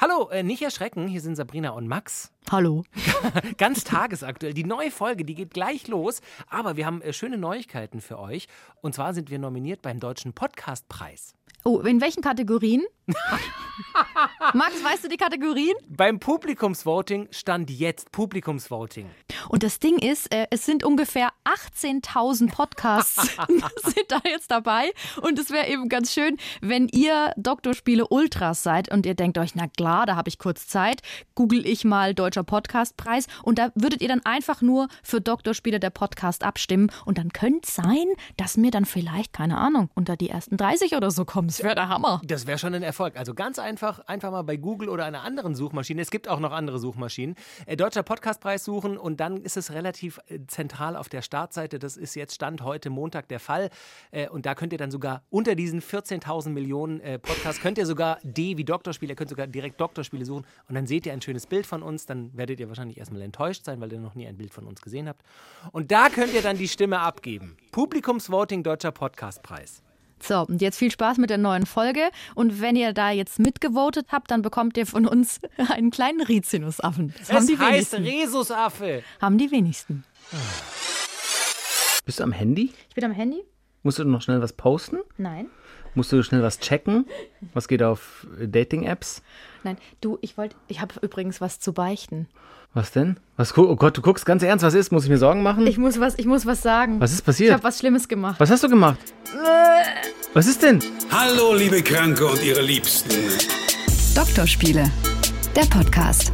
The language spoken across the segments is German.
Hallo, äh, nicht erschrecken, hier sind Sabrina und Max. Hallo. Ganz tagesaktuell. Die neue Folge, die geht gleich los. Aber wir haben äh, schöne Neuigkeiten für euch. Und zwar sind wir nominiert beim Deutschen Podcastpreis. Oh, in welchen Kategorien? Max, weißt du die Kategorien? Beim Publikumsvoting stand jetzt Publikumsvoting. Und das Ding ist, äh, es sind ungefähr 18.000 Podcasts sind da jetzt dabei. Und es wäre eben ganz schön, wenn ihr Doktorspiele Ultras seid und ihr denkt euch, na klar, da habe ich kurz Zeit, google ich mal Deutscher Podcastpreis und da würdet ihr dann einfach nur für Doktorspiele der Podcast abstimmen und dann könnte es sein, dass mir dann vielleicht, keine Ahnung, unter die ersten 30 oder so kommen. Das wäre der Hammer. Das wäre schon ein Erfolg. Also ganz einfach, einfach mal bei Google oder einer anderen Suchmaschine, es gibt auch noch andere Suchmaschinen, äh, Deutscher Podcastpreis suchen und dann ist es relativ äh, zentral auf der Startseite. Das ist jetzt Stand heute Montag der Fall. Äh, und da könnt ihr dann sogar unter diesen 14.000 Millionen Podcasts, könnt ihr sogar D wie Doktorspiele, ihr könnt sogar direkt Doktorspiele suchen und dann seht ihr ein schönes Bild von uns. Dann werdet ihr wahrscheinlich erstmal enttäuscht sein, weil ihr noch nie ein Bild von uns gesehen habt. Und da könnt ihr dann die Stimme abgeben. Publikumsvoting Deutscher Podcastpreis. So, und jetzt viel Spaß mit der neuen Folge. Und wenn ihr da jetzt mitgevotet habt, dann bekommt ihr von uns einen kleinen Rizinusaffen. Das haben Es die heißt wenigsten. Rhesusaffe. Haben die wenigsten. Bist du am Handy? Ich bin am Handy? Musst du noch schnell was posten? Nein. Musst du schnell was checken? Was geht auf Dating-Apps? Nein, du, ich wollte, ich habe übrigens was zu beichten. Was denn? Was, oh Gott, du guckst ganz ernst, was ist? Muss ich mir Sorgen machen? Ich muss was, ich muss was sagen. was ist Ich passiert? habe was Schlimmes gemacht. Was hast du gemacht? Was ist denn? Hallo, liebe Kranke und ihre Liebsten. Doktorspiele, der Podcast.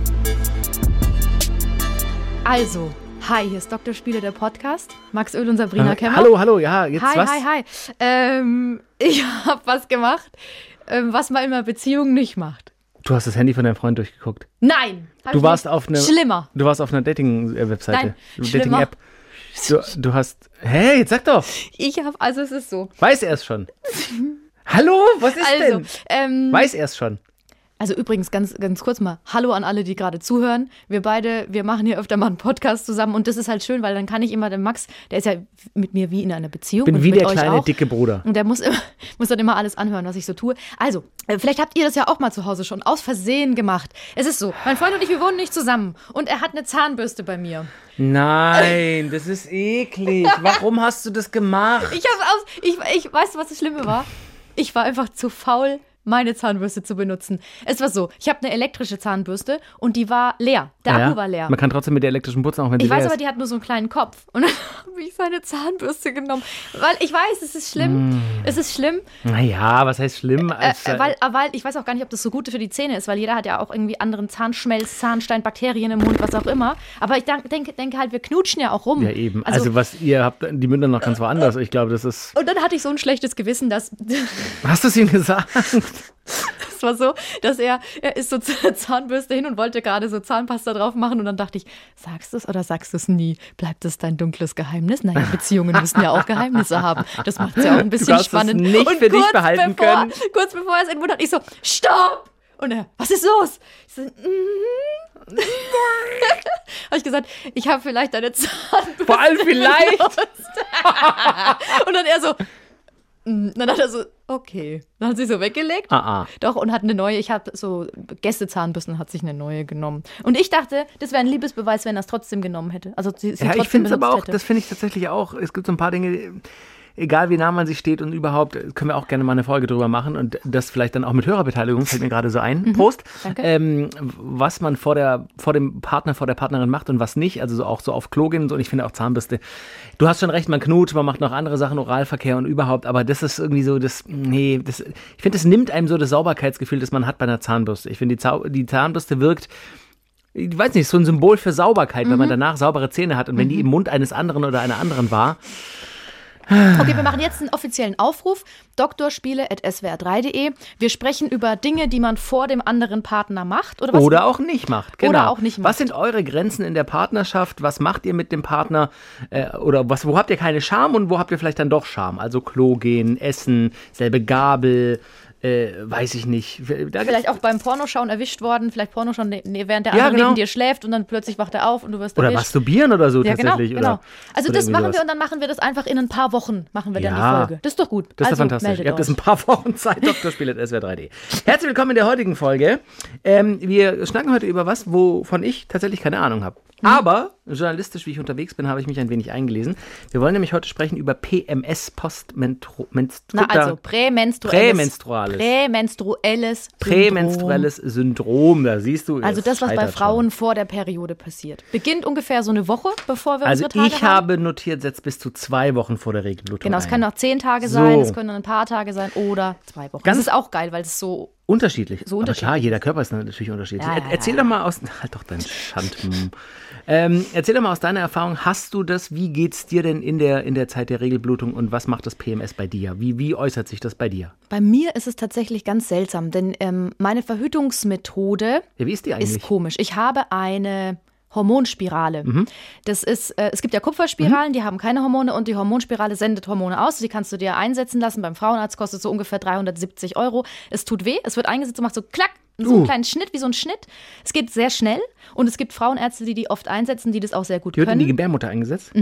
Also, hi, hier ist Dr. Spiele, der Podcast. Max Öl und Sabrina Äh, Kemmer. hallo, hallo, ja, jetzt Hi, was? hi, hi. Ähm, ich habe was gemacht, ähm, was man in einer Beziehung nicht macht. Du hast das Handy von deinem Freund durchgeguckt. Nein. Du warst nicht. auf einer Schlimmer. Du warst auf einer Dating-Webseite. Dating-App. Du, du hast. Hä, jetzt sag doch. Ich habe, also es ist so. Weiß er es schon? Hallo, was ist Also, denn? ähm, Weiß er es schon? Also übrigens, ganz, ganz kurz mal, hallo an alle, die gerade zuhören. Wir beide, wir machen hier öfter mal einen Podcast zusammen und das ist halt schön, weil dann kann ich immer den Max, der ist ja mit mir wie in einer Beziehung. Bin und wie der kleine, auch. dicke Bruder. Und der muss, immer, muss dann immer alles anhören, was ich so tue. Also, äh, vielleicht habt ihr das ja auch mal zu Hause schon aus Versehen gemacht. Es ist so, mein Freund und ich, wir wohnen nicht zusammen. Und er hat eine Zahnbürste bei mir. Nein, das ist eklig. Warum hast du das gemacht? Ich hab's aus. Ich, ich weißt du, was das Schlimme war? Ich war einfach zu faul, meine Zahnbürste zu benutzen. Es war so, ich habe eine elektrische Zahnbürste und die war leer. Der Ja, Akku war leer. Man kann trotzdem mit der elektrischen putzen, auch wenn sie Ich weiß leer aber, ist. die hat nur so einen kleinen Kopf. Und dann habe ich seine Zahnbürste genommen. Weil ich weiß, es ist schlimm. Es ist schlimm. Naja, was heißt schlimm? Äh, Als, äh, weil, äh, weil ich weiß auch gar nicht, ob das so gut für die Zähne ist, weil jeder hat ja auch irgendwie anderen Zahnschmelz, Zahnstein, Bakterien im Mund, was auch immer. Aber ich denk- denke, denke halt, wir knutschen ja auch rum. ja, eben. Also, was ihr habt, die Münder noch ganz woanders. Ich glaube, das ist. und dann hatte ich so ein schlechtes Gewissen, dass Hast du es ihm gesagt? es war so, dass er, er ist so zur Zahnbürste hin und wollte gerade so Zahnpasta drauf machen und dann dachte ich, sagst du es oder sagst du es nie? Bleibt es dein dunkles Geheimnis? Naja, Beziehungen müssen ja auch Geheimnisse haben. Das macht es ja auch ein bisschen es spannend. nicht und für dich behalten bevor, können. Kurz bevor er es entwunden hat, ich so, stopp! Und er, was ist los? Ich so, mhm. habe ich gesagt, ich habe vielleicht deine Zahnbürste. Vor allem vielleicht. Und dann er so, mm, dann hat er so, okay. Dann hat sie so weggelegt. Ah, ah. Doch, und hat eine neue, ich habe so Gästezahnbürsten, hat sich eine neue genommen. Und ich dachte, das wäre ein Liebesbeweis, wenn er es trotzdem genommen hätte. Also sie, sie Ja, ich finde es aber auch, hätte. das finde ich tatsächlich auch, es gibt so ein paar Dinge, egal wie nah man sich steht und überhaupt, können wir auch gerne mal eine Folge drüber machen und das vielleicht dann auch mit Hörerbeteiligung, fällt mir gerade so ein. Prost. Mhm. danke. Ähm, was man vor, der, vor dem Partner, vor der Partnerin macht und was nicht, also so auch so auf Klo gehen und so und ich finde auch Zahnbürste. Du hast schon recht, man knutscht, man macht noch andere Sachen, Oralverkehr und überhaupt, aber das ist irgendwie so, das, nee, das, ich finde, das nimmt einem so das Sauberkeitsgefühl, das man hat bei einer Zahnbürste. Ich finde, die, Zau die Zahnbürste wirkt ich weiß nicht, so ein Symbol für Sauberkeit, wenn man danach saubere Zähne hat und wenn die im Mund eines anderen oder einer anderen war. Okay, wir machen jetzt einen offiziellen Aufruf. Doktorspiele.swr3.de. Wir sprechen über Dinge, die man vor dem anderen Partner macht. Oder was? Oder auch nicht macht. Genau. Oder auch nicht macht. Was sind eure Grenzen in der Partnerschaft? Was macht ihr mit dem Partner? Äh, oder was, wo habt ihr keine Scham und wo habt ihr vielleicht dann doch Scham? Also Klo gehen, Essen, selbe Gabel, äh, weiß ich nicht. Da Vielleicht auch beim Pornoschauen erwischt worden, vielleicht Pornoschauen, ne, ne, während der Ja, andere genau. neben dir schläft und dann plötzlich wacht er auf und du wirst oder erwischt. masturbieren oder so Ja, genau, tatsächlich. genau. Oder, Also oder das machen sowas. wir und dann machen wir das einfach in ein paar Wochen, machen wir dann Ja. die Folge. Das ist doch gut. Das ist also, fantastisch. Ihr habt jetzt ein paar Wochen Zeit, Doktorspiel.swr3D. Herzlich willkommen in der heutigen Folge. Ähm, wir schnacken heute über was, wovon ich tatsächlich keine Ahnung habe. Mhm. Aber journalistisch, wie ich unterwegs bin, habe ich mich ein wenig eingelesen. Wir wollen nämlich heute sprechen über PMS, Postmenstru... Na, also prämenstruelles. Prämenstruales. Prämenstruelles. Prämenstruelles Syndrom. Da siehst du. Also das, was bei Frauen vor der Periode passiert. Beginnt ungefähr so eine Woche, bevor wir Schon. Also unsere Tage ich haben. habe notiert, setzt bis zu zwei Wochen vor der Regelblutung Genau, es können auch zehn Tage So. sein, es können ein paar Tage sein oder zwei Wochen. Ganz- das ist auch geil, weil es so Unterschiedlich. So Aber klar, unterschiedlich. jeder Körper ist natürlich unterschiedlich. Ja, ja, erzähl ja. doch mal aus. Halt doch dein Schand. hm. ähm, erzähl doch mal aus deiner Erfahrung. Hast du das? Wie geht's dir denn in der, in der Zeit der Regelblutung und was macht das PMS bei dir? Wie, wie äußert sich das bei dir? Bei mir ist es tatsächlich ganz seltsam, denn ähm, meine Verhütungsmethode ist die ist komisch. Ich habe eine Hormonspirale. Mhm. Das ist, äh, es gibt ja Kupferspiralen, die haben keine Hormone und die Hormonspirale sendet Hormone aus. Die kannst du dir einsetzen lassen. Beim Frauenarzt kostet so ungefähr 370 Euro. Es tut weh, es wird eingesetzt und macht so klack, so einen Uh. kleinen Schnitt, wie so ein Schnitt. Es geht sehr schnell und es gibt Frauenärzte, die die oft einsetzen, die das auch sehr gut Die wird in können. die Gebärmutter eingesetzt?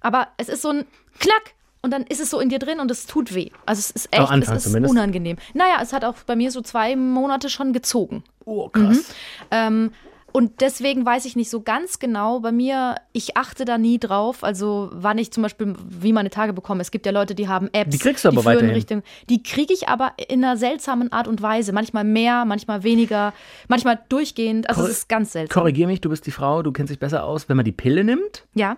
Aber es ist so ein Klack und dann ist es so in dir drin und es tut weh. Also es ist echt, es ist zumindest. unangenehm. Naja, es hat auch bei mir so zwei Monate schon gezogen. Oh, krass. Ähm, und deswegen weiß ich nicht so ganz genau. Bei mir, ich achte da nie drauf. Also, wann ich zum Beispiel, wie meine Tage bekomme. Es gibt ja Leute, die haben Apps. Die kriegst du aber weiterhin. Richtung, Die kriege ich aber in einer seltsamen Art und Weise. Manchmal mehr, manchmal weniger, manchmal durchgehend. Also, Korre- es ist ganz seltsam. Korrigier mich, du bist die Frau, du kennst dich besser aus. Wenn man die Pille nimmt, Ja,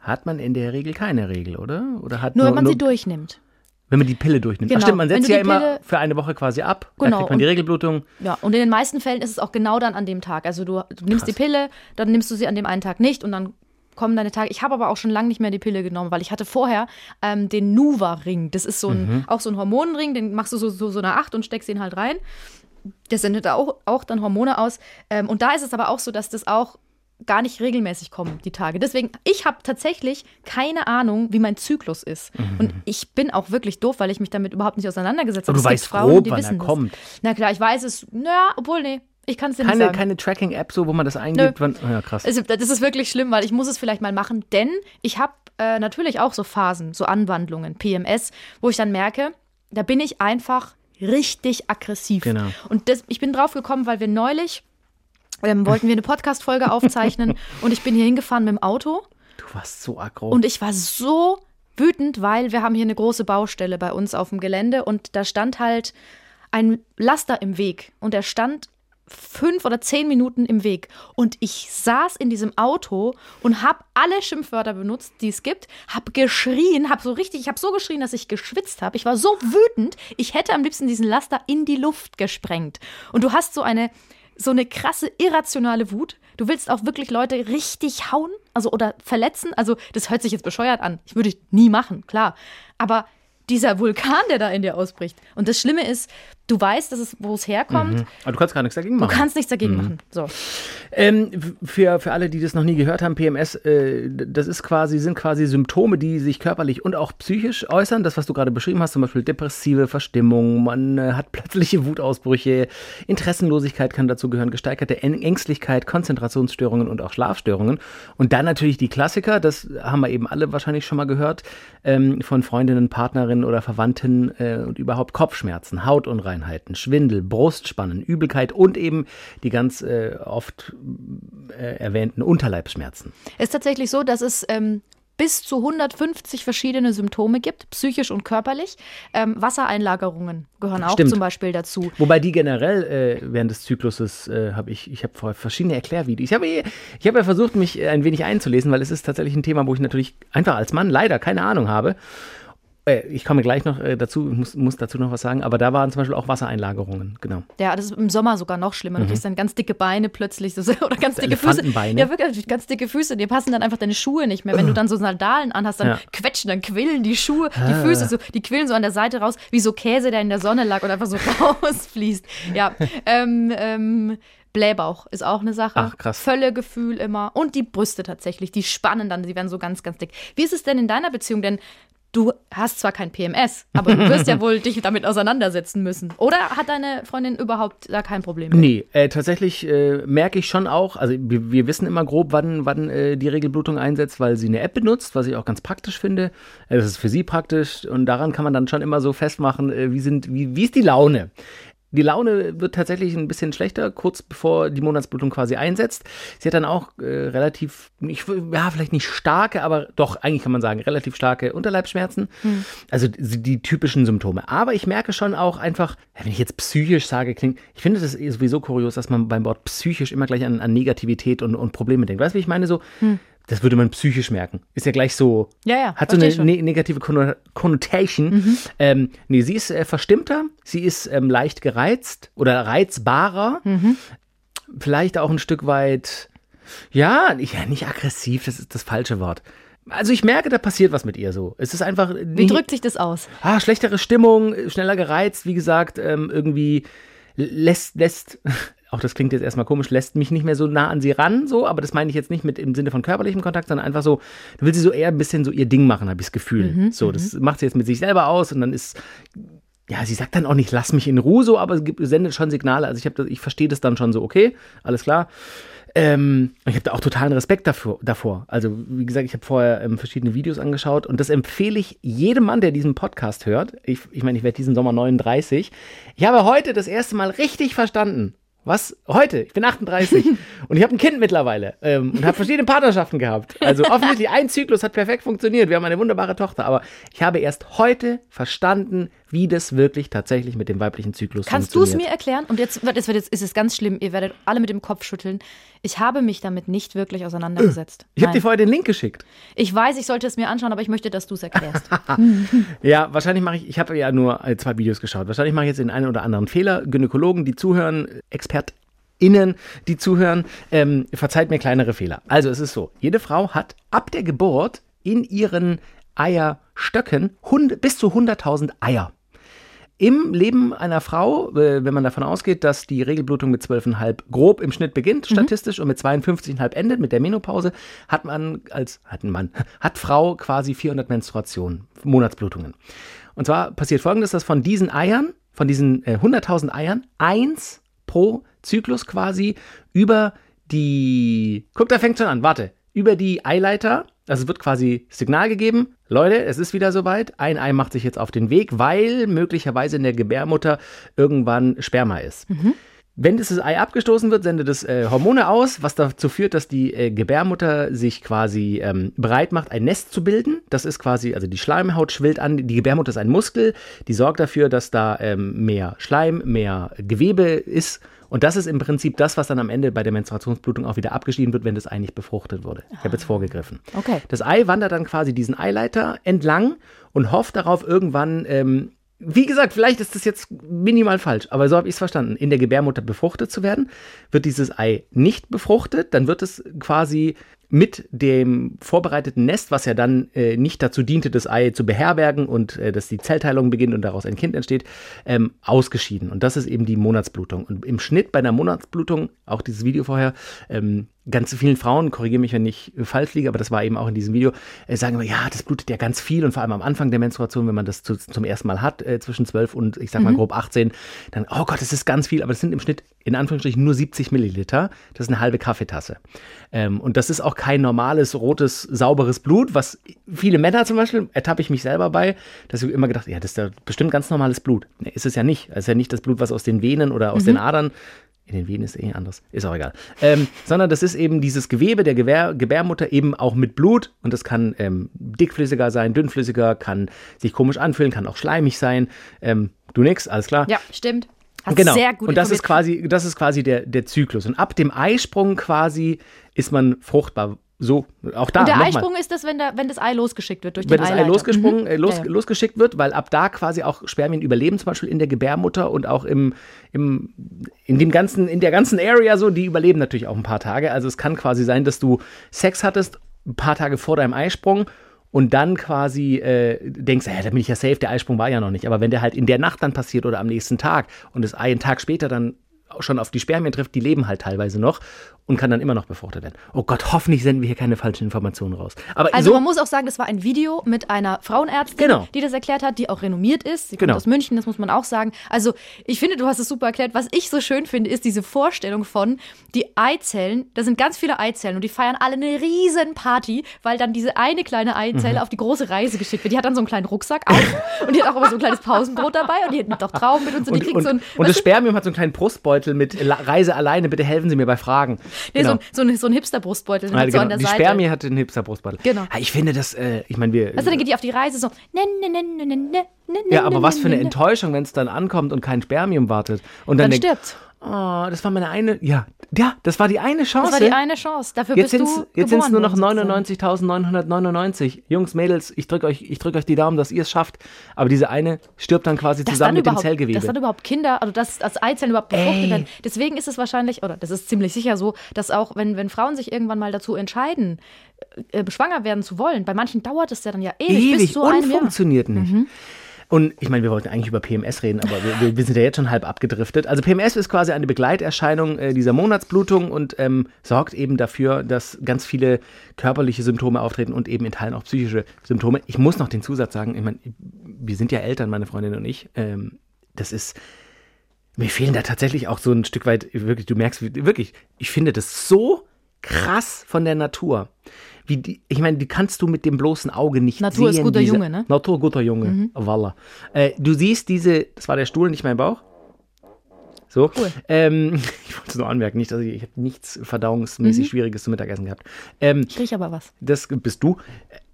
hat man in der Regel keine Regel, oder? Oder hat nur nur, wenn man nur, sie durchnimmt. Wenn man die Pille durchnimmt. Ach Genau. stimmt, man setzt ja immer Pille- für eine Woche quasi ab. Genau, Da kriegt man die und- Regelblutung. Ja, und in den meisten Fällen ist es auch genau dann an dem Tag. Also du, du nimmst die Pille, dann nimmst du sie an dem einen Tag nicht und dann kommen deine Tage. Ich habe aber auch schon lange nicht mehr die Pille genommen, weil ich hatte vorher ähm, den Nuva-Ring. Das ist so ein, auch so ein Hormonring, den machst du so, so, so eine Acht und steckst ihn halt rein. Der sendet auch, auch dann Hormone aus. Ähm, und da ist es aber auch so, dass das auch gar nicht regelmäßig kommen, die Tage. Deswegen, ich habe tatsächlich keine Ahnung, wie mein Zyklus ist. Und ich bin auch wirklich doof, weil ich mich damit überhaupt nicht auseinandergesetzt habe. Du Es weißt grob, wann er wissen das. kommt. Na klar, ich weiß es. Naja, obwohl, nee, ich kann es dir nicht sagen. keine Tracking-App, so, wo man das eingibt. Wann, oh ja, krass. Also, das ist wirklich schlimm, weil ich muss es vielleicht mal machen, denn ich habe äh, natürlich auch so Phasen, so Anwandlungen, PMS, wo ich dann merke, da bin ich einfach richtig aggressiv. Genau. Und das, ich bin drauf gekommen, weil wir neulich ähm, wollten wir eine Podcast-Folge aufzeichnen und ich bin hier hingefahren mit dem Auto Du warst so aggro. und ich war so wütend, weil wir haben hier eine große Baustelle bei uns auf dem Gelände und da stand halt ein Laster im Weg und der stand fünf oder zehn Minuten im Weg. Und ich saß in diesem Auto und habe alle Schimpfwörter benutzt, die es gibt, habe geschrien, habe so richtig, ich habe so geschrien, dass ich geschwitzt habe. Ich war so wütend, ich hätte am liebsten diesen Laster in die Luft gesprengt. Und du hast so eine so eine krasse irrationale Wut. Du willst auch wirklich Leute richtig hauen, also oder verletzen. Also das hört sich jetzt bescheuert an. Ich würde nie machen, klar. Aber dieser Vulkan, der da in dir ausbricht. Und das Schlimme ist, du weißt, dass es, wo es herkommt. Aber du kannst gar nichts dagegen Du machen. kannst nichts dagegen machen. So. Ähm, für, für alle, die das noch nie gehört haben, PMS, äh, das ist quasi, sind quasi Symptome, die sich körperlich und auch psychisch äußern. Das, was du gerade beschrieben hast, zum Beispiel depressive Verstimmung, man äh, hat plötzliche Wutausbrüche, Interessenlosigkeit kann dazu gehören, gesteigerte Än- Ängstlichkeit, Konzentrationsstörungen und auch Schlafstörungen. Und dann natürlich die Klassiker, das haben wir eben alle wahrscheinlich schon mal gehört, ähm, von Freundinnen, Partnerinnen oder Verwandten äh, und überhaupt Kopfschmerzen, Hautunreinheiten, Schwindel, Brustspannen, Übelkeit und eben die ganz äh, oft äh, erwähnten Unterleibsschmerzen. Es ist tatsächlich so, dass es ähm, bis zu 150 verschiedene Symptome gibt, psychisch und körperlich. Ähm, Wassereinlagerungen gehören auch Stimmt. zum Beispiel dazu. Wobei die generell äh, während des Zykluses äh, habe ich, ich habe vorher verschiedene Erklärvideos. Ich habe ich habe ja versucht, mich ein wenig einzulesen, weil es ist tatsächlich ein Thema, wo ich natürlich einfach als Mann leider keine Ahnung habe. Äh, ich komme gleich noch äh, dazu, muss, muss dazu noch was sagen, aber da waren zum Beispiel auch Wassereinlagerungen, genau. Ja, das ist im Sommer sogar noch schlimmer. Du kriegst dann ganz dicke Beine plötzlich so, oder ganz dicke Füße. Ja, wirklich, ganz dicke Füße. Dir passen dann einfach deine Schuhe nicht mehr. Wenn du dann so Sandalen anhast, dann Ja. quetschen, dann quillen die Schuhe, die Füße so, die quillen so an der Seite raus, wie so Käse, der in der Sonne lag und einfach so rausfließt. Ja, ähm, ähm, Blähbauch ist auch eine Sache. Ach, krass. Völlegefühl immer. Und die Brüste tatsächlich, die spannen dann, die werden so ganz, ganz dick. Wie ist es denn in deiner Beziehung? Denn du hast zwar kein PMS, aber du wirst ja wohl dich damit auseinandersetzen müssen. Oder hat deine Freundin überhaupt da kein Problem mit? Nee, äh, tatsächlich äh, merke ich schon auch, also wir, wir wissen immer grob, wann, wann äh, die Regelblutung einsetzt, weil sie eine App benutzt, was ich auch ganz praktisch finde. Äh, das ist für sie praktisch und daran kann man dann schon immer so festmachen, äh, wie, sind, wie, wie ist die Laune. Die Laune wird tatsächlich ein bisschen schlechter, kurz bevor die Monatsblutung quasi einsetzt. Sie hat dann auch äh, relativ, ich, ja, vielleicht nicht starke, aber doch, eigentlich kann man sagen, relativ starke Unterleibsschmerzen. Hm. Also die, die, typischen Symptome. Aber ich merke schon auch einfach, wenn ich jetzt psychisch sage, klingt, ich finde das sowieso kurios, dass man beim Wort psychisch immer gleich an, an Negativität und, und Probleme denkt. Weißt du, wie ich meine? So, hm das würde man psychisch merken. Ist ja gleich so. Ja, ja. Hat so eine ne negative Connotation. Mhm. Ähm, nee, sie ist äh, verstimmter, sie ist ähm, leicht gereizt oder reizbarer. Mhm. Vielleicht auch ein Stück weit, ja, nicht, ja, nicht aggressiv, das ist das falsche Wort. Also ich merke, da passiert was mit ihr so. Es ist einfach. Wie drückt sich das aus? Ah, schlechtere Stimmung, schneller gereizt, wie gesagt, ähm, irgendwie lässt, lässt auch das klingt jetzt erstmal komisch, lässt mich nicht mehr so nah an sie ran, so, aber das meine ich jetzt nicht mit im Sinne von körperlichem Kontakt, sondern einfach so, da will sie so eher ein bisschen so ihr Ding machen, habe ich das Gefühl. Mhm, so, das mhm. macht sie jetzt mit sich selber aus und dann ist, ja, sie sagt dann auch nicht, lass mich in Ruhe so, aber sie sendet schon Signale. Also ich, ich verstehe das dann schon so, okay, alles klar. Ähm, ich habe da auch totalen Respekt dafür, davor. Also, wie gesagt, ich habe vorher ähm, verschiedene Videos angeschaut und das empfehle ich jedem Mann, der diesen Podcast hört. Ich, ich meine, ich werde diesen Sommer 39. Ich habe heute das erste Mal richtig verstanden, was? Heute? Ich bin 38 und ich habe ein Kind mittlerweile ähm, und habe verschiedene Partnerschaften gehabt. Also offensichtlich ein Zyklus hat perfekt funktioniert. Wir haben eine wunderbare Tochter, aber ich habe erst heute verstanden, wie das wirklich tatsächlich mit dem weiblichen Zyklus Kannst funktioniert. Kannst du es mir erklären? Und jetzt, jetzt, jetzt ist es ganz schlimm. Ihr werdet alle mit dem Kopf schütteln. Ich habe mich damit nicht wirklich auseinandergesetzt. Ich habe dir vorher den Link geschickt. Ich weiß, ich sollte es mir anschauen, aber ich möchte, dass du es erklärst. ja, wahrscheinlich mache ich, ich habe ja nur zwei Videos geschaut. Wahrscheinlich mache ich jetzt den einen oder anderen Fehler. Gynäkologen, die zuhören, ExpertInnen, die zuhören, ähm, verzeiht mir kleinere Fehler. Also es ist so, jede Frau hat ab der Geburt in ihren Eierstöcken bis zu 100.000 Eier im Leben einer Frau, äh, wenn man davon ausgeht, dass die Regelblutung mit 12,5 grob im Schnitt beginnt, mhm. statistisch, und mit 52,5 endet, mit der Menopause, hat man als, hat ein Mann, hat Frau quasi 400 Menstruationen, Monatsblutungen. Und zwar passiert folgendes, dass von diesen Eiern, von diesen äh, 100.000 Eiern, eins pro Zyklus quasi über die, guck, da fängt schon an, warte, über die Eileiter also es wird quasi Signal gegeben, Leute, es ist wieder soweit, ein Ei macht sich jetzt auf den Weg, weil möglicherweise in der Gebärmutter irgendwann Sperma ist. Mhm. Wenn dieses Ei abgestoßen wird, sendet es äh, Hormone aus, was dazu führt, dass die äh, Gebärmutter sich quasi ähm, bereit macht, ein Nest zu bilden. Das ist quasi, also die Schleimhaut schwillt an. Die Gebärmutter ist ein Muskel, die sorgt dafür, dass da ähm, mehr Schleim, mehr Gewebe ist und das ist im Prinzip das, was dann am Ende bei der Menstruationsblutung auch wieder abgeschieden wird, wenn das Ei nicht befruchtet wurde. Ich habe jetzt ah. vorgegriffen. Okay. Das Ei wandert dann quasi diesen Eileiter entlang und hofft darauf, irgendwann ähm, wie gesagt, vielleicht ist das jetzt minimal falsch, aber so habe ich es verstanden. In der Gebärmutter befruchtet zu werden, wird dieses Ei nicht befruchtet, dann wird es quasi mit dem vorbereiteten Nest, was ja dann äh, nicht dazu diente, das Ei zu beherbergen und äh, dass die Zellteilung beginnt und daraus ein Kind entsteht, ähm, ausgeschieden. Und das ist eben die Monatsblutung. Und im Schnitt bei einer Monatsblutung, auch dieses Video vorher, ähm, ganz vielen Frauen, korrigiere mich, wenn ich falsch liege, aber das war eben auch in diesem Video, äh, sagen immer, ja, das blutet ja ganz viel und vor allem am Anfang der Menstruation, wenn man das zu, zum ersten Mal hat, äh, zwischen 12 und ich sag mal mhm. grob 18, dann, oh Gott, das ist ganz viel, aber das sind im Schnitt in Anführungsstrichen nur 70 Milliliter. Das ist eine halbe Kaffeetasse. Ähm, und das ist auch kein normales, rotes, sauberes Blut, was viele Männer zum Beispiel, ertappe ich mich selber bei, dass ich immer gedacht, ja, das ist ja bestimmt ganz normales Blut. Nee, ist es ja nicht. Es ist ja nicht das Blut, was aus den Venen oder aus mhm. den Adern in den Venen ist eh anders, ist auch egal. Ähm, sondern das ist eben dieses Gewebe der Gebär Gebärmutter eben auch mit Blut und das kann ähm, dickflüssiger sein, dünnflüssiger, kann sich komisch anfühlen, kann auch schleimig sein. Ähm, du nix, alles klar. Ja, stimmt. Hast genau. Sehr gut und das ist quasi, das ist quasi der, der Zyklus. Und ab dem Eisprung quasi ist man fruchtbar. So, auch da. Und der Eisprung mal. ist das, wenn, der, wenn das Ei losgeschickt wird durch wenn den Wenn das Ei losgesprungen, mhm. äh, los, ja, ja. losgeschickt wird, weil ab da quasi auch Spermien überleben, zum Beispiel in der Gebärmutter und auch im, im, in dem ganzen, in der ganzen Area so, die überleben natürlich auch ein paar Tage. Also es kann quasi sein, dass du Sex hattest, ein paar Tage vor deinem Eisprung und dann quasi äh, denkst, ja, da bin ich ja safe, der Eisprung war ja noch nicht. Aber wenn der halt in der Nacht dann passiert oder am nächsten Tag und das Ei einen Tag später dann schon auf die Spermien trifft, die leben halt teilweise noch und kann dann immer noch befruchtet werden. Oh Gott, hoffentlich senden wir hier keine falschen Informationen raus. Aber Also so, man muss auch sagen, das war ein Video mit einer Frauenärztin, Genau. die das erklärt hat, die auch renommiert ist. Sie kommt Genau. aus München, das muss man auch sagen. Also ich finde, du hast es super erklärt. Was ich so schön finde, ist diese Vorstellung von die Eizellen. Da sind ganz viele Eizellen und die feiern alle eine riesen Party, weil dann diese eine kleine Eizelle Mhm. auf die große Reise geschickt wird. Die hat dann so einen kleinen Rucksack auf und die hat auch immer so ein kleines Pausenbrot dabei und die hat auch Trauben mit und so. Die und, und, so ein, und das Spermium hat so einen kleinen Brustbeutel mit Reise alleine, bitte helfen Sie mir bei Fragen. Nee, Genau. so, ein- so, ein, so Hipster-Brustbeutel Ja, so genau. der Die Seite. Spermie hat den Hipster-Brustbeutel. Genau. Ja, ich finde das, äh, ich meine, wir. Du, dann geht die auf die Reise so. Ne, ne, ne, ne, ne, ne, ne, ja, ne, aber ne, was für eine ne, ne. Enttäuschung, wenn es dann ankommt und kein Spermium wartet. Und dann, Dann denkt, stirbt. Oh, das war meine eine, ja, ja, das war die eine Chance. Das war die eine Chance. Dafür Jetzt bist sind du es jetzt sind's geboren nur noch worden, sozusagen. 99.999. Jungs, Mädels, ich drücke euch, ich drück euch die Daumen, dass ihr es schafft. Aber diese eine stirbt dann quasi Dass zusammen dann, mit dem Zellgewebe. dass dann überhaupt Kinder, also dass, dass Eizellen überhaupt befruchtet werden. Deswegen ist es wahrscheinlich, oder das ist ziemlich sicher so, dass auch, wenn, wenn Frauen sich irgendwann mal dazu entscheiden, äh, schwanger werden zu wollen, bei manchen dauert es ja dann ja ewig, bis Ewig zu und einem Jahr. Mhm. Und ich meine, wir wollten eigentlich über PMS reden, aber wir, wir, sind ja jetzt schon halb abgedriftet. Also PMS ist quasi eine Begleiterscheinung äh, dieser Monatsblutung und ähm, sorgt eben dafür, dass ganz viele körperliche Symptome auftreten und eben in Teilen auch psychische Symptome. Ich muss noch den Zusatz sagen, ich meine, wir sind ja Eltern, meine Freundin und ich. Ähm, das ist, mir fehlen da tatsächlich auch so ein Stück weit, wirklich, du merkst, wirklich, ich finde das so krass von der Natur. Wie die, ich meine, die kannst du mit dem bloßen Auge nicht Natur sehen. ist guter diese, Junge, ne? Natur, guter Junge. Walla. Äh, du siehst diese, das war der Stuhl, nicht mein Bauch. So. Cool. Ähm, ich wollte es nur anmerken, nicht, dass ich, ich habe nichts verdauungsmäßig Mhm. Schwieriges zum Mittagessen gehabt. Ähm, Ich aber was. das bist du.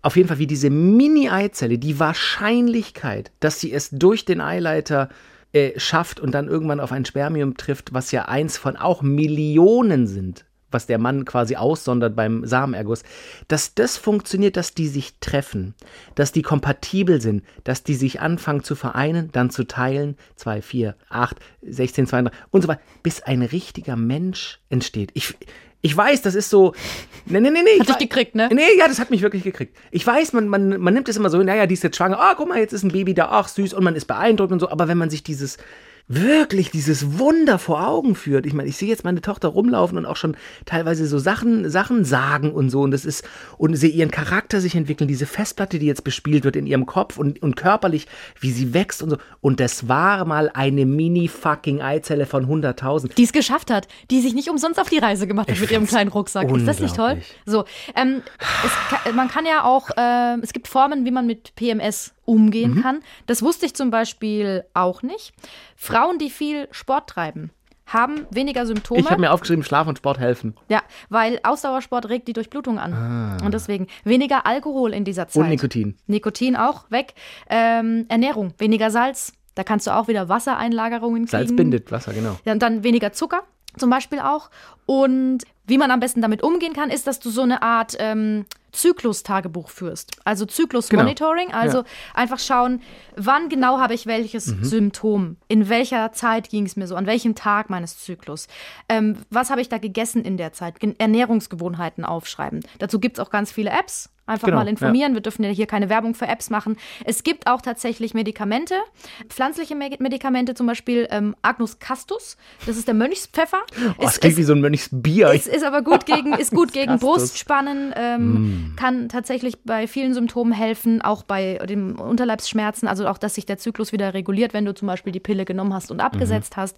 Auf jeden Fall wie diese Mini-Eizelle, die Wahrscheinlichkeit, dass sie es durch den Eileiter äh, schafft und dann irgendwann auf ein Spermium trifft, was ja eins von auch Millionen sind, was der Mann quasi aussondert beim Samenerguss, dass das funktioniert, dass die sich treffen, dass die kompatibel sind, dass die sich anfangen zu vereinen, dann zu teilen, 2, 4, 8, 16, 32 und so weiter, bis ein richtiger Mensch entsteht. Ich, ich weiß, das ist so. Nee, nee, nee, nee. Hat ich dich gekriegt, ne? Nee, ja, das hat mich wirklich gekriegt. Ich weiß, man, man, man nimmt es immer so, naja, die ist jetzt schwanger, ah, guck mal, jetzt ist ein Baby da, ach, süß, und man ist beeindruckt und so, aber wenn man sich dieses, wirklich dieses Wunder vor Augen führt, ich meine, ich sehe jetzt meine Tochter rumlaufen und auch schon teilweise so Sachen, Sachen sagen und so, und das ist, und sehe ihren Charakter sich entwickeln, diese Festplatte, die jetzt bespielt wird in ihrem Kopf und, und körperlich, wie sie wächst und so, und das war mal eine Mini-fucking-Eizelle von 100.000. Die es geschafft hat, die sich nicht umsonst auf die Reise gemacht hat Ich mit ihrem kleinen Rucksack. Ist das nicht toll? So, ähm, es ka- man kann ja auch, ähm, es gibt Formen, wie man mit PMS umgehen Mhm. kann. Das wusste ich zum Beispiel auch nicht. Frauen, die viel Sport treiben, haben weniger Symptome. Ich habe mir aufgeschrieben, Schlaf und Sport helfen. ja, weil Ausdauersport regt die Durchblutung an. Und deswegen weniger Alkohol in dieser Zeit. Ah. Und Nikotin. Nikotin auch weg. Ähm, Ernährung, weniger Salz. Da kannst du auch wieder Wassereinlagerungen kriegen. Salz bindet Wasser, genau. Und dann weniger Zucker zum Beispiel auch. Und wie man am besten damit umgehen kann, ist, dass du so eine Art ähm, Zyklus-Tagebuch führst. Also Zyklus-Monitoring. Also Ja. einfach schauen, wann genau habe ich welches Symptom, in welcher Zeit ging es mir so, an welchem Tag meines Zyklus. Ähm, was habe ich da gegessen in der Zeit? Ernährungsgewohnheiten aufschreiben. Dazu gibt es auch ganz viele Apps. Einfach Genau, mal informieren. Wir dürfen ja hier keine Werbung für Apps machen. Es gibt auch tatsächlich Medikamente, pflanzliche Me- Medikamente, zum Beispiel ähm, Agnus castus. Das ist der Mönchspfeffer. Oh, das klingt wie so ein Mönchsbier. Ist, ist aber gut gegen, ist gut gegen Castus. Brustspannen, ähm, kann tatsächlich bei vielen Symptomen helfen, auch bei den Unterleibsschmerzen, also auch, dass sich der Zyklus wieder reguliert, wenn du zum Beispiel die Pille genommen hast und abgesetzt hast.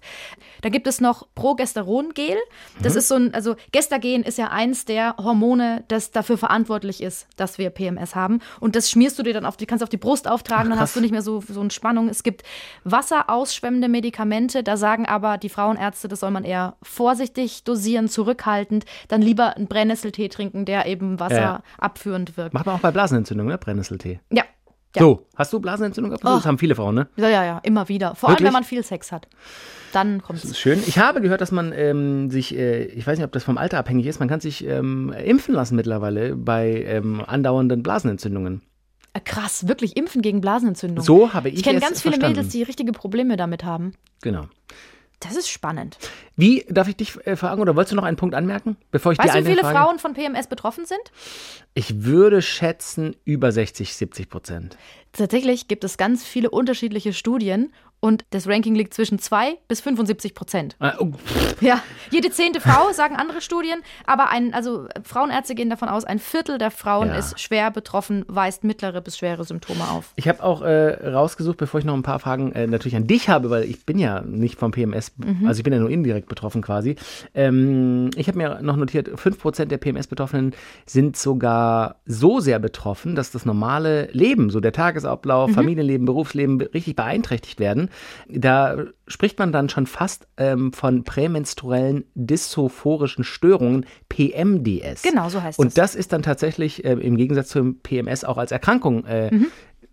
Da gibt es noch Progesterongel. Das ist so ein, also Gestagen ist ja eins der Hormone, das dafür verantwortlich ist, dass wir PMS haben. Und das schmierst du dir dann auf, die kannst du auf die Brust auftragen, dann hast du nicht mehr so, so eine Spannung. Es gibt wasserausschwemmende Medikamente, da sagen aber die Frauenärzte, das soll man eher vorsichtig dosieren, zurückhaltend, dann lieber einen Brennnesseltee trinken, der eben Wasser Ja. abführend wirkt. Macht man auch bei Blasenentzündung, ne? Brennnesseltee. Ja. Ja. So, hast du Blasenentzündung gehabt? Oh. Das haben viele Frauen, ne? Ja, ja, ja, immer wieder. Vor allem, Wirklich? wenn man viel Sex hat. Dann kommt Das ist es. schön. Ich habe gehört, dass man ähm, sich, äh, ich weiß nicht, ob das vom Alter abhängig ist, man kann sich ähm, impfen lassen mittlerweile bei ähm, andauernden Blasenentzündungen. Äh, Krass, wirklich impfen gegen Blasenentzündung. So habe ich ich kenne ganz viele verstanden. Mädels, die richtige Probleme damit haben. Genau. Das ist spannend. Wie, darf ich dich äh, fragen, oder wolltest du noch einen Punkt anmerken, bevor ich Weißt die du, eine wie viele Frage... Frauen von PMS betroffen sind? Ich würde schätzen über 60, 70 Prozent. Tatsächlich gibt es ganz viele unterschiedliche Studien und das Ranking liegt zwischen 2 bis 75 Prozent. Äh, oh, Ja, jede zehnte Frau, sagen andere Studien, aber ein, also Frauenärzte gehen davon aus, ein Viertel der Frauen Ja. ist schwer betroffen, weist mittlere bis schwere Symptome auf. Ich habe auch äh, rausgesucht, bevor ich noch ein paar Fragen äh, natürlich an dich habe, weil ich bin ja nicht vom PMS, Mhm. also ich bin ja nur indirekt betroffen quasi. Ähm, ich habe mir noch notiert, 5% der PMS-Betroffenen sind sogar so sehr betroffen, dass das normale Leben, so der Tagesablauf, Mhm. Familienleben, Berufsleben richtig beeinträchtigt werden. Da spricht man dann schon fast ähm, von prämenstruellen dysphorischen Störungen, PMDS. Genau, so heißt Und es. das ist dann tatsächlich äh, im Gegensatz zum PMS auch als Erkrankung äh, Mhm.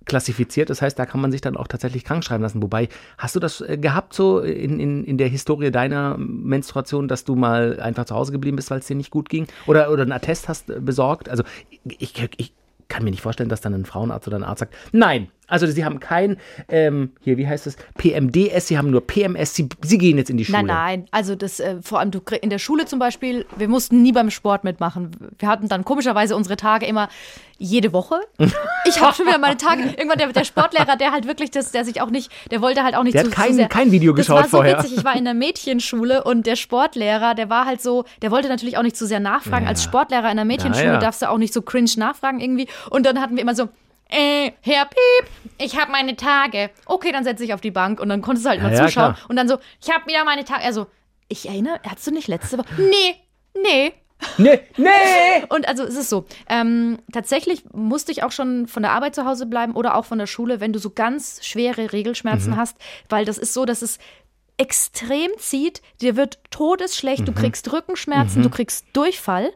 klassifiziert. Das heißt, da kann man sich dann auch tatsächlich krank schreiben lassen. Wobei, hast du das äh, gehabt so in, in, in der Historie deiner Menstruation, dass du mal einfach zu Hause geblieben bist, weil es dir nicht gut ging? Oder, oder einen Attest hast äh, besorgt? Also ich, ich kann mir nicht vorstellen, dass dann ein Frauenarzt oder ein Arzt sagt, nein, also sie haben kein, ähm, hier, wie heißt es, PMDS, sie haben nur PMS, sie, sie gehen jetzt in die Schule. Nein, nein. Also das äh, vor allem du in der Schule zum Beispiel, wir mussten nie beim Sport mitmachen. Wir hatten dann komischerweise unsere Tage immer jede Woche. Ich habe schon wieder meine Tage. Irgendwann der, der Sportlehrer, der halt wirklich das, der sich auch nicht, der wollte halt auch nicht Der zu, hat kein- zu sehr. kein Video das geschaut war so vorher. witzig. Ich war in der Mädchenschule und der Sportlehrer, der war halt so, der wollte natürlich auch nicht zu sehr nachfragen. Ja. Als Sportlehrer in der Mädchenschule Ja, ja. darfst du auch nicht so cringe nachfragen irgendwie. Und dann hatten wir immer so. Äh, Herr Piep, ich habe meine Tage. Okay, dann setze ich auf die Bank und dann konntest du halt Ja, mal ja, zuschauen. klar. Und dann so, ich habe wieder meine Tage. Also, ich erinnere, hast du nicht letzte Woche? Nee, nee. Nee, nee! Und also es ist so, ähm, tatsächlich musste ich auch schon von der Arbeit zu Hause bleiben oder auch von der Schule, wenn du so ganz schwere Regelschmerzen hast, weil das ist so, dass es extrem zieht, dir wird todesschlecht, du kriegst Rückenschmerzen, du kriegst Durchfall.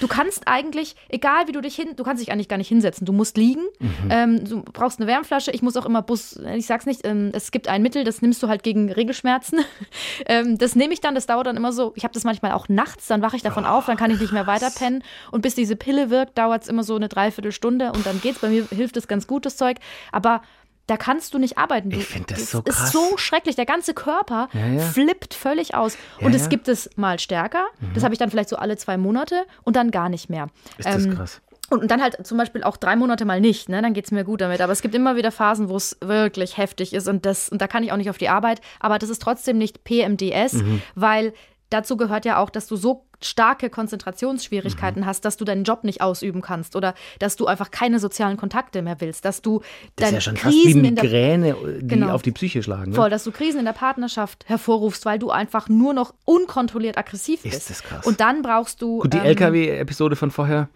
Du kannst eigentlich, egal wie du dich hin, du kannst dich eigentlich gar nicht hinsetzen, du musst liegen, ähm, du brauchst eine Wärmflasche, ich muss auch immer Bus, ich sag's nicht, ähm, es gibt ein Mittel, das nimmst du halt gegen Regelschmerzen. ähm, das nehme ich dann, das dauert dann immer so, ich habe das manchmal auch nachts, dann wache ich davon auf, dann kann ich nicht mehr weiter pennen. Und bis diese Pille wirkt, dauert es immer so eine Dreiviertelstunde und dann geht's. Bei mir hilft es ganz gut, das Zeug, aber da kannst du nicht arbeiten. Du, Ich find das das so krass. ist so schrecklich. Der ganze Körper Ja, ja. flippt völlig aus. Ja, und es gibt es mal stärker. Das habe ich dann vielleicht so alle zwei Monate und dann gar nicht mehr. Ist das Ähm, krass. und, dann halt zum Beispiel auch drei Monate mal nicht, ne? Dann geht es mir gut damit. Aber es gibt immer wieder Phasen, wo es wirklich heftig ist und das, und da kann ich auch nicht auf die Arbeit. Aber das ist trotzdem nicht PMDS, Mhm. weil dazu gehört ja auch, dass du so starke Konzentrationsschwierigkeiten Mhm. hast, dass du deinen Job nicht ausüben kannst oder dass du einfach keine sozialen Kontakte mehr willst, dass du Das ist deine ja schon fast wie Krisen in der Migräne, die Genau. auf die Psyche schlagen. Ne? Voll, dass du Krisen in der Partnerschaft hervorrufst, weil du einfach nur noch unkontrolliert aggressiv Ist bist. das krass. Und dann brauchst du. Gut, die ähm, LKW-Episode von vorher,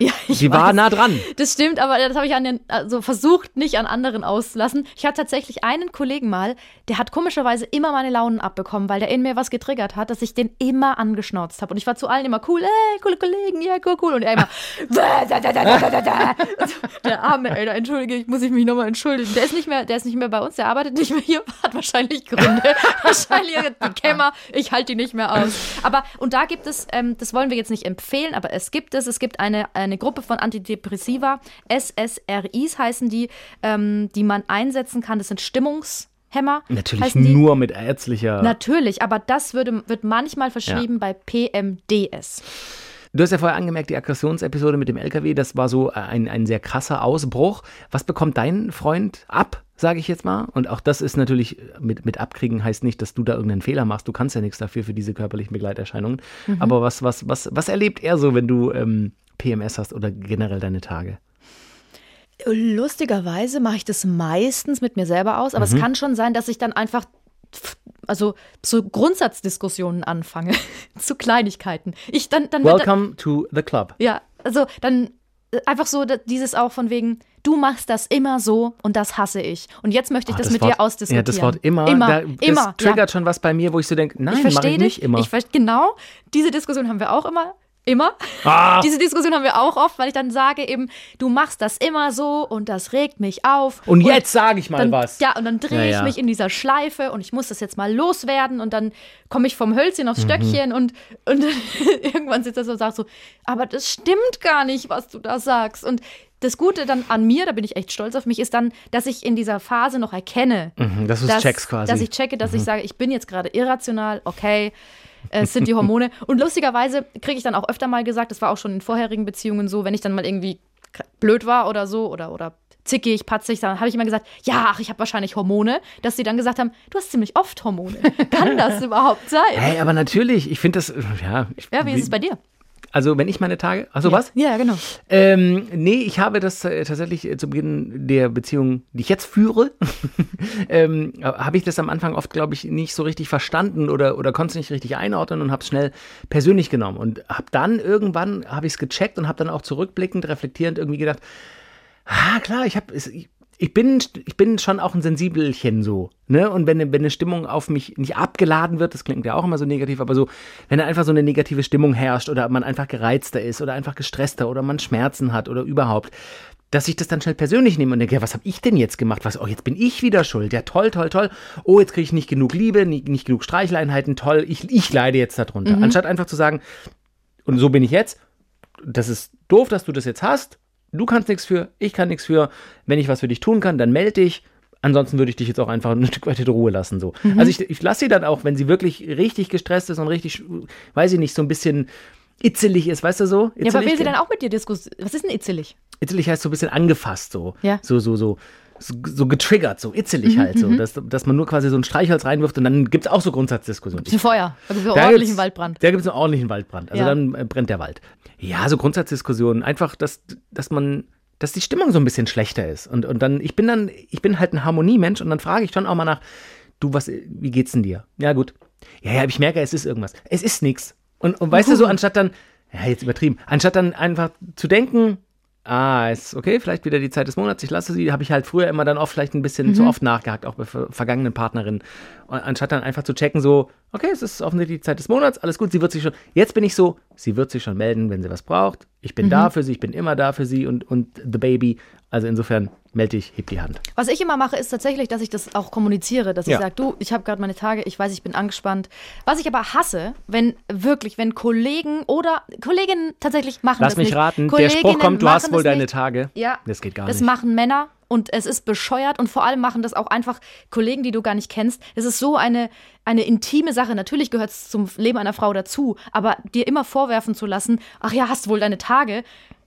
Ja, die war weiß. nah dran. Das stimmt, aber das habe ich an den, also versucht, nicht an anderen auszulassen. Ich hatte tatsächlich einen Kollegen mal, der hat komischerweise immer meine Launen abbekommen, weil der in mir was getriggert hat, dass ich den immer angeschnauzt habe. Und ich war zu allen immer cool, ey, coole Kollegen, ja, cool, cool. Und er immer, der Arme, ey, da entschuldige ich, muss ich mich nochmal entschuldigen. Der ist nicht mehr, der ist nicht mehr bei uns, der arbeitet nicht mehr hier, hat wahrscheinlich Gründe. wahrscheinlich die Kämmer, ich halte die nicht mehr aus. Aber, und da gibt es, ähm, das wollen wir jetzt nicht empfehlen, aber es gibt es, es gibt eine, eine Gruppe von Antidepressiva, SSRIs heißen die, ähm, die man einsetzen kann. Das sind Stimmungshemmer. Natürlich heißen die. nur mit ärztlicher. Natürlich, aber das würde, wird manchmal verschrieben bei PMDS. Du hast ja vorher angemerkt, die Aggressionsepisode mit dem LKW, das war so ein, ein sehr krasser Ausbruch. Was bekommt dein Freund ab, sage ich jetzt mal? Und auch das ist natürlich, mit, mit abkriegen heißt nicht, dass du da irgendeinen Fehler machst. Du kannst ja nichts dafür für diese körperlichen Begleiterscheinungen. Mhm. Aber was, was, was, was erlebt er so, wenn du ähm, PMS hast oder generell deine Tage? Lustigerweise mache ich das meistens mit mir selber aus, aber Mhm. es kann schon sein, dass ich dann einfach also zu Grundsatzdiskussionen anfange, zu Kleinigkeiten. Ich dann dann Welcome to the club. Ja, also dann äh, einfach so dieses auch von wegen, du machst das immer so und das hasse ich. Und jetzt möchte ich Oh, das, mit Wort, dir ausdiskutieren. Ja, das Wort immer, immer, da, das immer. triggert ja. schon was bei mir, wo ich so denke, nein, Ich mache verstehe ich dich. nicht immer. Ich genau, diese Diskussion haben wir auch immer. Immer. Ah! Diese Diskussion haben wir auch oft, weil ich dann sage eben, du machst das immer so und das regt mich auf. und jetzt sage ich mal dann, was. Ja, und dann drehe Ja, ich ja. mich in dieser Schleife und ich muss das jetzt mal loswerden und dann komme ich vom Hölzchen Mhm. aufs Stöckchen und, und irgendwann sitzt er so und sagt so, aber das stimmt gar nicht, was du da sagst. Und das Gute dann an mir, da bin ich echt stolz auf mich, ist dann, dass ich in dieser Phase noch erkenne, Mhm, dass quasi. Mhm. dass ich checke, dass ich sage, ich bin jetzt gerade irrational, okay, äh, es sind die Hormone. Und lustigerweise kriege ich dann auch öfter mal gesagt, das war auch schon in vorherigen Beziehungen so, wenn ich dann mal irgendwie blöd war oder so oder, oder zickig, patzig, dann habe ich immer gesagt, ja, ach, ich habe wahrscheinlich Hormone, dass sie dann gesagt haben, du hast ziemlich oft Hormone. Kann das überhaupt sein? Hey, aber natürlich, ich finde das, ja. Ich, Ja, wie ist es bei dir? Also, wenn ich meine Tage, also was? Ja, genau. Ähm, nee, ich habe das äh, tatsächlich äh, zu Beginn der Beziehung, die ich jetzt führe, ähm, habe ich das am Anfang oft, glaube ich, nicht so richtig verstanden oder, oder konnte es nicht richtig einordnen und habe es schnell persönlich genommen. Und habe dann irgendwann, habe ich es gecheckt und habe dann auch zurückblickend, reflektierend irgendwie gedacht, ah, klar, ich habe, ich, bin, ich bin schon auch ein Sensibelchen so, ne? Und wenn, wenn eine Stimmung auf mich nicht abgeladen wird, das klingt ja auch immer so negativ, aber so, wenn da einfach so eine negative Stimmung herrscht oder man einfach gereizter ist oder einfach gestresster oder man Schmerzen hat oder überhaupt, dass ich das dann schnell persönlich nehme und denke, ja, was habe ich denn jetzt gemacht? Was, oh, jetzt bin ich wieder schuld. Ja, toll, toll, toll. Oh, jetzt kriege ich nicht genug Liebe, nicht, nicht genug Streicheleinheiten, toll, ich, ich leide jetzt darunter. Anstatt einfach zu sagen, und so bin ich jetzt, das ist doof, dass du das jetzt hast. Du kannst nichts für, ich kann nichts für. Wenn ich was für dich tun kann, dann melde dich. Ansonsten würde ich dich jetzt auch einfach ein Stück weit in Ruhe lassen. So. Also ich, ich lasse sie dann auch, wenn sie wirklich richtig gestresst ist und richtig, weiß ich nicht, so ein bisschen itzelig ist, weißt du so? Ja, aber will Itzelig- sie dann auch mit dir diskutieren? Was ist denn itzelig? Itzelig heißt so ein bisschen angefasst, so. Ja. So, so, so. So, so getriggert, so itzelig halt, so, dass, dass man nur quasi so ein Streichholz reinwirft und dann gibt es auch so Grundsatzdiskussionen. Ein Feuer. Da gibt es Da ordentlichen Waldbrand. Da gibt es einen ordentlichen Waldbrand. Also Ja. dann äh, brennt der Wald. Ja, so Grundsatzdiskussionen. Einfach, dass, dass man, dass die Stimmung so ein bisschen schlechter ist. Und, und dann, ich bin dann, ich bin halt ein Harmoniemensch und dann frage ich schon auch mal nach, du, was, wie geht's denn dir? Ja, gut. Ja, ja, ich merke, es ist irgendwas. Es ist nichts. Und, und weißt du so, anstatt dann, ja, jetzt übertrieben, anstatt dann einfach zu denken, ah, ist okay, vielleicht wieder die Zeit des Monats, ich lasse sie, habe ich halt früher immer dann oft vielleicht ein bisschen zu oft nachgehakt, auch bei ver vergangenen Partnerinnen. Und anstatt dann einfach zu checken, so, okay, es ist offensichtlich die Zeit des Monats, alles gut, sie wird sich schon, jetzt bin ich so, sie wird sich schon melden, wenn sie was braucht. Ich bin da für sie, ich bin immer da für sie und, und the baby. Also insofern melde ich, heb die Hand. Was ich immer mache, ist tatsächlich, dass ich das auch kommuniziere, dass ich Ja. sage, du, ich habe gerade meine Tage, ich weiß, ich bin angespannt. Was ich aber hasse, wenn wirklich, wenn Kollegen oder Kolleginnen tatsächlich machen Lass das mich nicht. raten, der Spruch kommt, du hast wohl das deine nicht. Tage. Ja, Das geht gar das nicht. machen Männer und es ist bescheuert und vor allem machen das auch einfach Kollegen, die du gar nicht kennst. Es ist so eine, eine intime Sache. Natürlich gehört es zum Leben einer Frau dazu, aber dir immer vorwerfen zu lassen, ach ja, hast wohl deine Tage.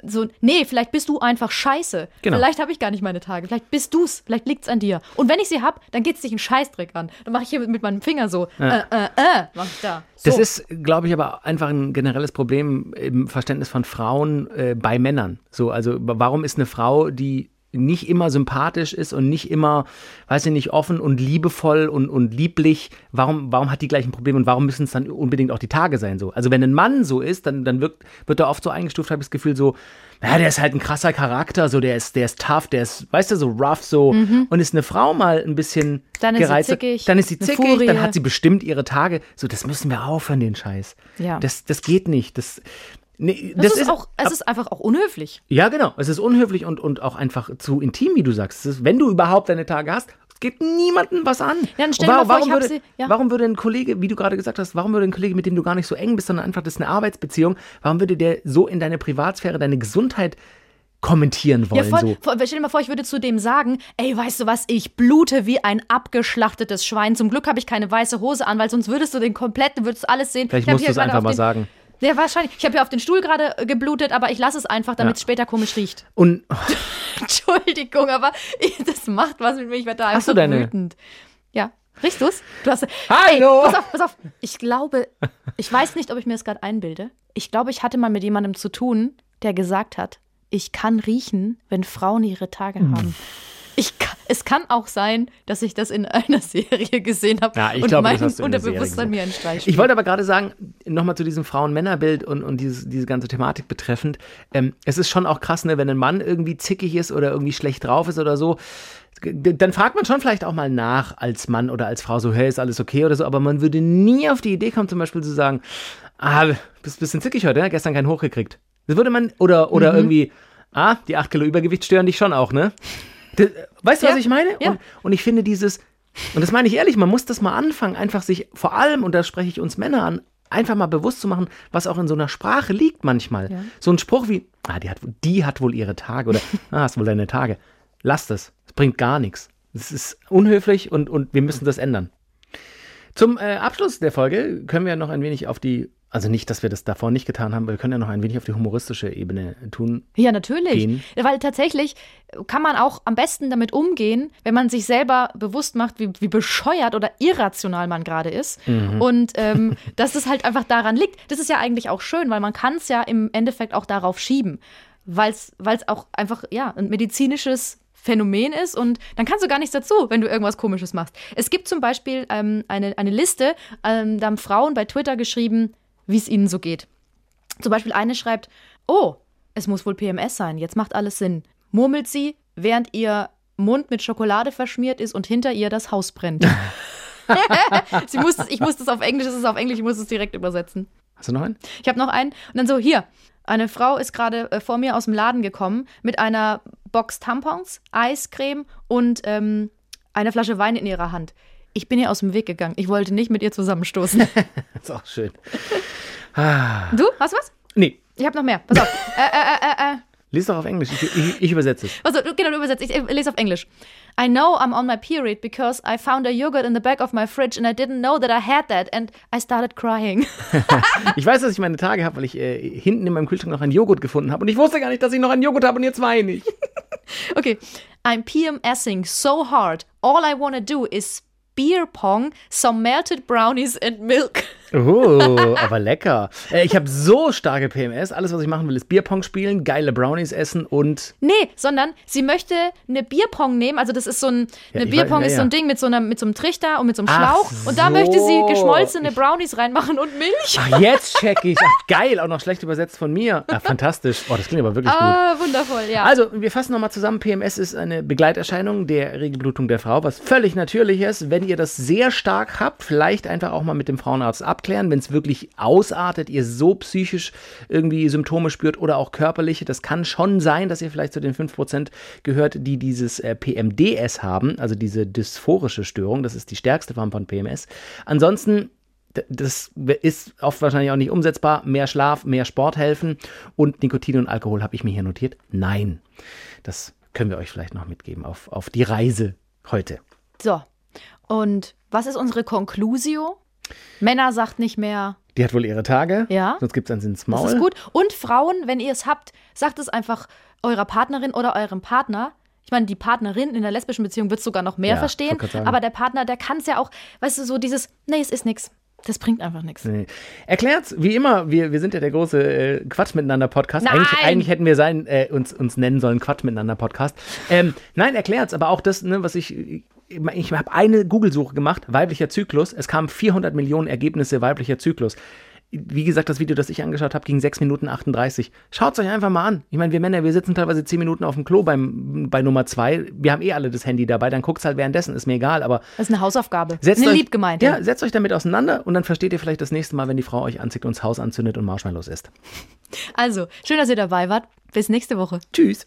So, nee, vielleicht bist du einfach scheiße. Genau. Vielleicht habe ich gar nicht meine Tage. Vielleicht bist du's. Vielleicht liegt's an dir. Und wenn ich sie hab, dann geht's dich einen Scheißdreck an. Dann mache ich hier mit, mit meinem Finger so, äh, äh, äh, mach ich da. So. Das ist, glaube ich, aber einfach ein generelles Problem im Verständnis von Frauen äh, bei Männern. So, also warum ist eine Frau, die nicht immer sympathisch ist und nicht immer, weiß ich nicht, offen und liebevoll und, und lieblich, warum, warum hat die gleichen Probleme und warum müssen es dann unbedingt auch die Tage sein so? Also wenn ein Mann so ist, dann, dann wird, wird er oft so eingestuft, habe ich das Gefühl, so, ja, der ist halt ein krasser Charakter, so der ist, der ist tough, der ist, weißt du, so rough, so und ist eine Frau mal ein bisschen Mhm. Dann ist sie gereizter, zickig, dann ist sie zickig, Furie. dann hat sie bestimmt ihre Tage. So, das müssen wir aufhören, den Scheiß. Ja. Das, das geht nicht. Das, nee, das, ist, auch, es ist einfach auch unhöflich. ja, genau. Es ist unhöflich und, und auch einfach zu intim, wie du sagst. Ist, wenn du überhaupt deine Tage hast, geht niemandem was an. Ja, dann stell mal vor, warum, würde, sie- ja. warum würde ein Kollege, wie du gerade gesagt hast, warum würde ein Kollege, mit dem du gar nicht so eng bist, sondern einfach, das ist eine Arbeitsbeziehung, warum würde der so in deine Privatsphäre, deine Gesundheit kommentieren Ja, wollen? voll, so? voll, stell dir mal vor, ich würde zu dem sagen, ey, weißt du was, ich blute wie ein abgeschlachtetes Schwein. Zum Glück habe ich keine weiße Hose an, weil sonst würdest du den kompletten, würdest du alles sehen. Vielleicht musst du es einfach mal den, sagen. Ja, wahrscheinlich. Ich habe hier auf den Stuhl gerade äh, geblutet, aber ich lasse es einfach, damit es Ja. später komisch riecht. Und Entschuldigung, aber das macht was mit mir. Ich werde da einfach du deine- wütend. Ja. Riechst du's? Du hast. Hallo! Ey, pass auf, pass auf. Ich glaube, ich weiß nicht, ob ich mir das gerade einbilde. Ich glaube, ich hatte mal mit jemandem zu tun, der gesagt hat, ich kann riechen, wenn Frauen ihre Tage Hm. haben. Ich es kann auch sein, dass ich das in einer Serie gesehen habe Ja, ich und glaube, das mein Serie Unterbewusstsein mir einen Streich Ich wollte aber gerade sagen, nochmal zu diesem Frauen-Männer-Bild und, und dieses, diese ganze Thematik betreffend. Ähm, es ist schon auch krass, ne, wenn ein Mann irgendwie zickig ist oder irgendwie schlecht drauf ist oder so, dann fragt man schon vielleicht auch mal nach als Mann oder als Frau so, hey, ist alles okay oder so, aber man würde nie auf die Idee kommen, zum Beispiel zu sagen, ah, bist ein bisschen zickig heute, ne? gestern keinen hochgekriegt. Das würde man, oder, oder irgendwie, ah, die 8 Kilo Übergewicht stören dich schon auch, ne? Das, weißt du, was Ja, ich meine? ja. Und, und ich finde dieses, und das meine ich ehrlich, man muss das mal anfangen, einfach sich vor allem, und da spreche ich uns Männer an, einfach mal bewusst zu machen, was auch in so einer Sprache liegt manchmal. So ein Spruch wie, ah, die hat, die hat wohl ihre Tage oder ah, hast wohl deine Tage. Lass das. Es bringt gar nichts. Es ist unhöflich und, und wir müssen das ändern. Zum äh, Abschluss der Folge können wir noch ein wenig auf die Also nicht, dass wir das davor nicht getan haben, wir können ja noch ein wenig auf die humoristische Ebene tun. Ja, natürlich. Gehen. Weil tatsächlich kann man auch am besten damit umgehen, wenn man sich selber bewusst macht, wie, wie bescheuert oder irrational man gerade ist. Und ähm, dass es halt einfach daran liegt. Das ist ja eigentlich auch schön, weil man kann es ja im Endeffekt auch darauf schieben. Weil es auch einfach ja, ein medizinisches Phänomen ist und dann kannst du gar nichts dazu, wenn du irgendwas Komisches machst. Es gibt zum Beispiel ähm, eine, eine Liste, ähm, da haben Frauen bei Twitter geschrieben, wie es ihnen so geht. Zum Beispiel eine schreibt, oh, es muss wohl PMS sein, jetzt macht alles Sinn. Murmelt sie, während ihr Mund mit Schokolade verschmiert ist und hinter ihr das Haus brennt. sie muss ich muss das auf Englisch, es ist auf Englisch, ich muss es direkt übersetzen. Hast du noch einen? Ich habe noch einen und dann so, hier, eine Frau ist gerade äh, vor mir aus dem Laden gekommen mit einer Box Tampons, Eiscreme und ähm, einer Flasche Wein in ihrer Hand. Ich bin ihr aus dem Weg gegangen. Ich wollte nicht mit ihr zusammenstoßen. Das ist auch schön. Ah. Du, hast du was? Nee, Ich habe noch mehr. Pass auf. äh, äh, äh, äh. lies doch auf Englisch. Ich, ich, ich übersetze es. Also, genau, du übersetzt. Ich, ich lese auf Englisch. I know I'm on my period because I found a yogurt in the back of my fridge and I didn't know that I had that and I started crying. Ich weiß, dass ich meine Tage habe, weil ich äh, hinten in meinem Kühlschrank noch einen Joghurt gefunden habe. Und ich wusste gar nicht, dass ich noch einen Joghurt habe und jetzt weine ich. Okay. I'm PMSing so hard. All I wanna do is beer pong, some melted brownies and milk. Oh, aber lecker. Äh, ich habe so starke PMS. Alles, was ich machen will, ist Bierpong spielen, geile Brownies essen und Nee, sondern sie möchte eine Bierpong nehmen. Also das ist so ein, Ja, eine ich Bierpong weiß- ja, ist so ein ja. Ding mit so, einer, mit so einem Trichter und mit so einem Schlauch. Und da so. möchte sie geschmolzene Brownies reinmachen und Milch. Ach, jetzt check ich. Ach, geil, auch noch schlecht übersetzt von mir. Ah, fantastisch. Oh, das klingt aber wirklich gut. Ah, wundervoll, ja. Also, wir fassen nochmal zusammen. PMS ist eine Begleiterscheinung der Regelblutung der Frau, was völlig natürlich ist. Wenn ihr das sehr stark habt, vielleicht einfach auch mal mit dem Frauenarzt abklären, wenn es wirklich ausartet, ihr so psychisch irgendwie Symptome spürt oder auch körperliche. Das kann schon sein, dass ihr vielleicht zu den 5% gehört, die dieses äh, PMDS haben, also diese dysphorische Störung. Das ist die stärkste Form von PMS. Ansonsten das ist oft wahrscheinlich auch nicht umsetzbar. Mehr Schlaf, mehr Sport helfen und Nikotin und Alkohol habe ich mir hier notiert. Nein, das können wir euch vielleicht noch mitgeben auf, auf die Reise heute. So. Und was ist unsere Conclusio? Männer sagt nicht mehr, Die hat wohl ihre Tage. Ja. Sonst gibt es einen ins das Maul. ist gut. Und Frauen, wenn ihr es habt, sagt es einfach eurer Partnerin oder eurem Partner. Ich meine, die Partnerin in der lesbischen Beziehung wird es sogar noch mehr Ja, verstehen. Aber der Partner, der kann es ja auch, weißt du, so dieses, nee, es ist nichts. Das bringt einfach nichts. Nee. Erklärt's, wie immer, wir, wir sind ja der große äh, Quatsch miteinander Podcast. Nein! Eigentlich, eigentlich hätten wir sein, äh, uns, uns nennen sollen Quatsch miteinander Podcast. Ähm, nein, erklärt's, aber auch das, ne, was ich. Ich habe eine Google-Suche gemacht, weiblicher Zyklus. Es kamen 400 Millionen Ergebnisse weiblicher Zyklus. Wie gesagt, das Video, das ich angeschaut habe, ging 6 Minuten 38. Schaut's euch einfach mal an. Ich meine, wir Männer, wir sitzen teilweise 10 Minuten auf dem Klo beim, bei Nummer 2. Wir haben eh alle das Handy dabei, dann guckt's halt währenddessen, ist mir egal, aber Das ist eine Hausaufgabe. Setzt eine euch, lieb. Ja, setzt euch damit auseinander und dann versteht ihr vielleicht das nächste Mal, wenn die Frau euch anzieht und das Haus anzündet und Marshmallows isst. Also, schön, dass ihr dabei wart. Bis nächste Woche. Tschüss.